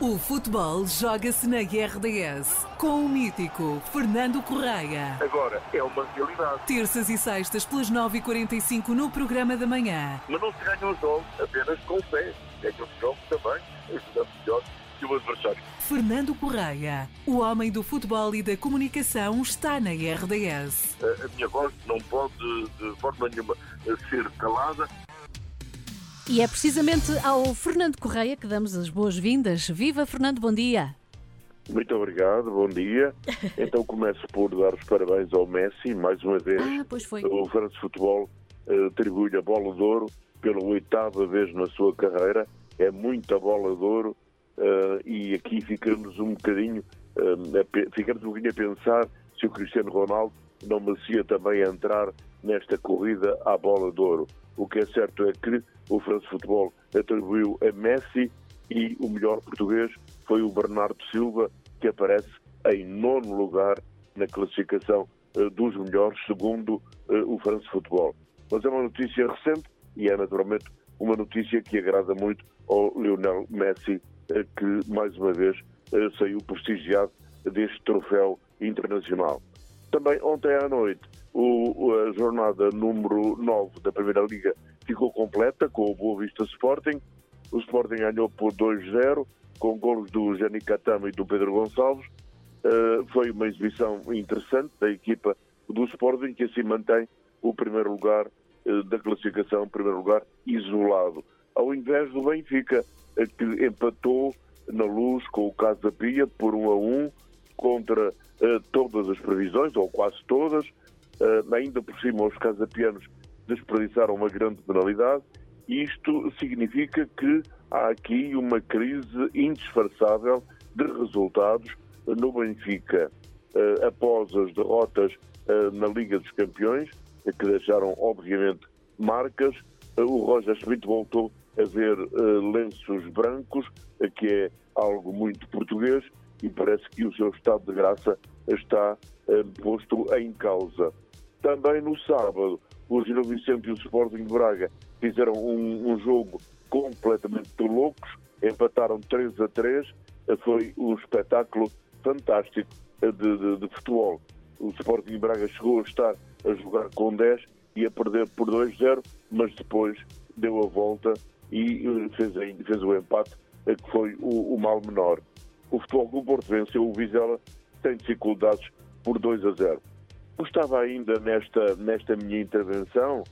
O futebol joga-se na RDS com o mítico Fernando Correia. Agora é uma realidade. Terças e sextas pelas 9h45 no programa da manhã. Mas não se ganham os jogos apenas com o pé. Ganham os jogos também, ajudando melhor que o adversário. Fernando Correia, o homem do futebol e da comunicação, está na RDS. A, a minha voz não pode, de forma nenhuma, ser calada. E é precisamente ao Fernando Correia que damos as boas-vindas. Viva Fernando, bom dia. Muito obrigado, bom dia. Então começo por dar os parabéns ao Messi, mais uma vez. Ah, pois foi. O França Futebol uh, atribui-lhe a bola de ouro pela oitava vez na sua carreira. É muita bola de ouro uh, e aqui ficamos um bocadinho, uh, a, ficamos um bocadinho a pensar se o Cristiano Ronaldo não merecia também entrar nesta corrida à bola de ouro. O que é certo é que o France Futebol atribuiu a Messi e o melhor português foi o Bernardo Silva, que aparece em nono lugar na classificação uh, dos melhores, segundo uh, o France Futebol. Mas é uma notícia recente e é naturalmente uma notícia que agrada muito ao Lionel Messi, uh, que mais uma vez saiu prestigiado deste troféu internacional. Também ontem à noite, o, a jornada número 9 da Primeira Liga ficou completa com o Boa Vista Sporting. O Sporting ganhou por 2-0, com golos do Jani Catama e do Pedro Gonçalves. Uh, foi uma exibição interessante da equipa do Sporting, que assim mantém o primeiro lugar uh, da classificação, primeiro lugar isolado. Ao invés do Benfica, uh, que empatou na luz com o Casa Pia por 1 a 1 contra todas as previsões, ou quase todas. Ainda por cima, os casapianos desperdiçaram uma grande penalidade. Isto significa que há aqui uma crise indisfarçável de resultados no Benfica. Uh, após as derrotas uh, na Liga dos Campeões, que deixaram, obviamente, marcas, uh, o Roger Schmidt voltou a ver lenços brancos, que é algo muito português, e parece que o seu estado de graça está posto em causa. Também no sábado, o Gil Vicente e o Sporting de Braga fizeram um, um jogo completamente de loucos, empataram 3 a 3, foi um espetáculo fantástico de, de, de, futebol. O Sporting de Braga chegou a estar a jogar com 10 e a perder por 2-0, mas depois deu a volta e fez, fez o empate, que foi o, o mal menor. O futebol do Porto venceu o Vizela sem dificuldades por 2 a 0. Gostava ainda nesta, nesta minha intervenção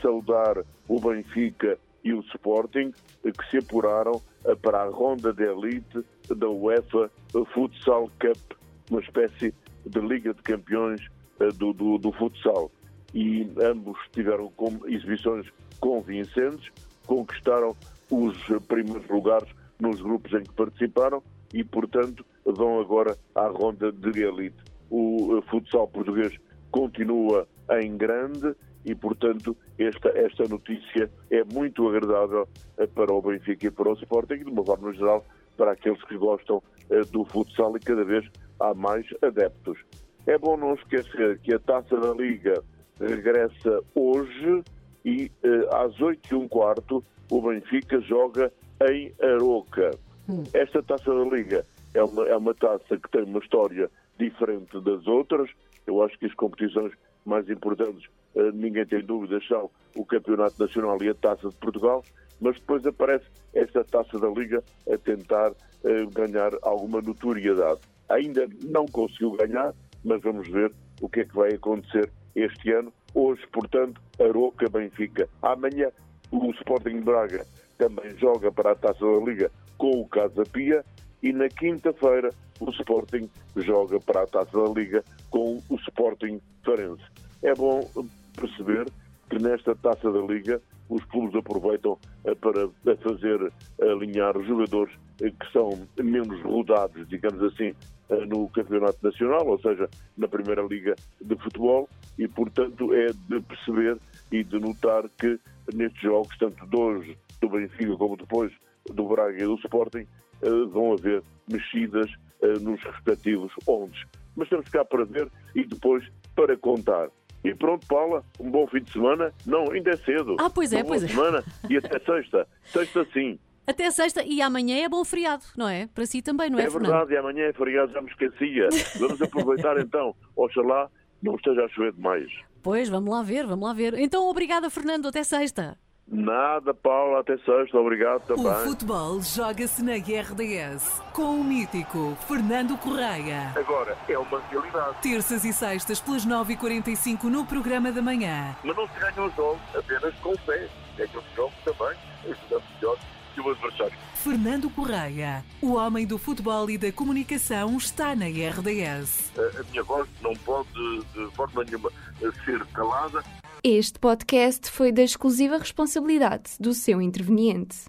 saudar o Benfica e o Sporting que se apuraram para a ronda de elite da UEFA Futsal Cup, uma espécie de Liga de Campeões eh, do, do, do futsal. E ambos tiveram exibições convincentes, conquistaram os primeiros lugares nos grupos em que participaram e, portanto, vão agora à ronda de elite o futsal português continua em grande e, portanto, esta, esta notícia é muito agradável eh, para o Benfica e para o Sporting e, de uma forma geral, para aqueles que gostam eh, do futsal e cada vez há mais adeptos. É bom não esquecer que a Taça da Liga regressa hoje e eh, às 8 e um quarto o Benfica joga em Aroca. Hum. Esta Taça da Liga é uma, é uma taça que tem uma história diferente das outras. Eu acho que as competições mais importantes, eh, ninguém tem dúvidas, são o Campeonato Nacional e a Taça de Portugal, mas depois aparece esta Taça da Liga a tentar eh, ganhar alguma notoriedade. Ainda não conseguiu ganhar, mas vamos ver o que é que vai acontecer este ano. Hoje, portanto, Aroca Benfica. Amanhã, o Sporting Braga também joga para a Taça da Liga com o Casa Pia e na quinta-feira o Sporting joga para a Taça da Liga com o Sporting Farense. É bom perceber que nesta Taça da Liga os clubes aproveitam eh, para fazer alinhar jogadores eh, que são menos rodados, digamos assim, eh, no Campeonato Nacional, ou seja, na Primeira Liga de Futebol, e portanto é de perceber e de notar que nestes jogos, tanto de hoje do Benfica como depois do Braga e do Sporting, eh, vão haver mexidas eh, nos respectivos ondes. Mas estamos cá para ver e depois para contar. E pronto, Paula, um bom fim de semana. Não, ainda é cedo. Ah, pois é, uma pois boa é. semana e até sexta. Sexta sim. Até sexta e amanhã é bom feriado, não é? Para si também, não é, É Fernando? verdade, e amanhã é feriado, já me esquecia. Vamos aproveitar então. Oxalá não esteja a chover demais. Pois, vamos lá ver, vamos lá ver. Então, obrigada, Fernando. Até sexta. Nada, Paula, até sexta, obrigado O também. futebol joga-se na RDS com o mítico Fernando Correia. Agora, é uma realidade. Terças e sextas pelas 9h45 no programa da manhã. Mas não se ganham os jogos apenas com fé. Ganham os jogos também, ajudando melhor que o adversário. Fernando Correia, o homem do futebol e da comunicação, está na RDS. A, a minha voz não pode, de forma nenhuma, ser calada. Este podcast foi da exclusiva responsabilidade do seu interveniente.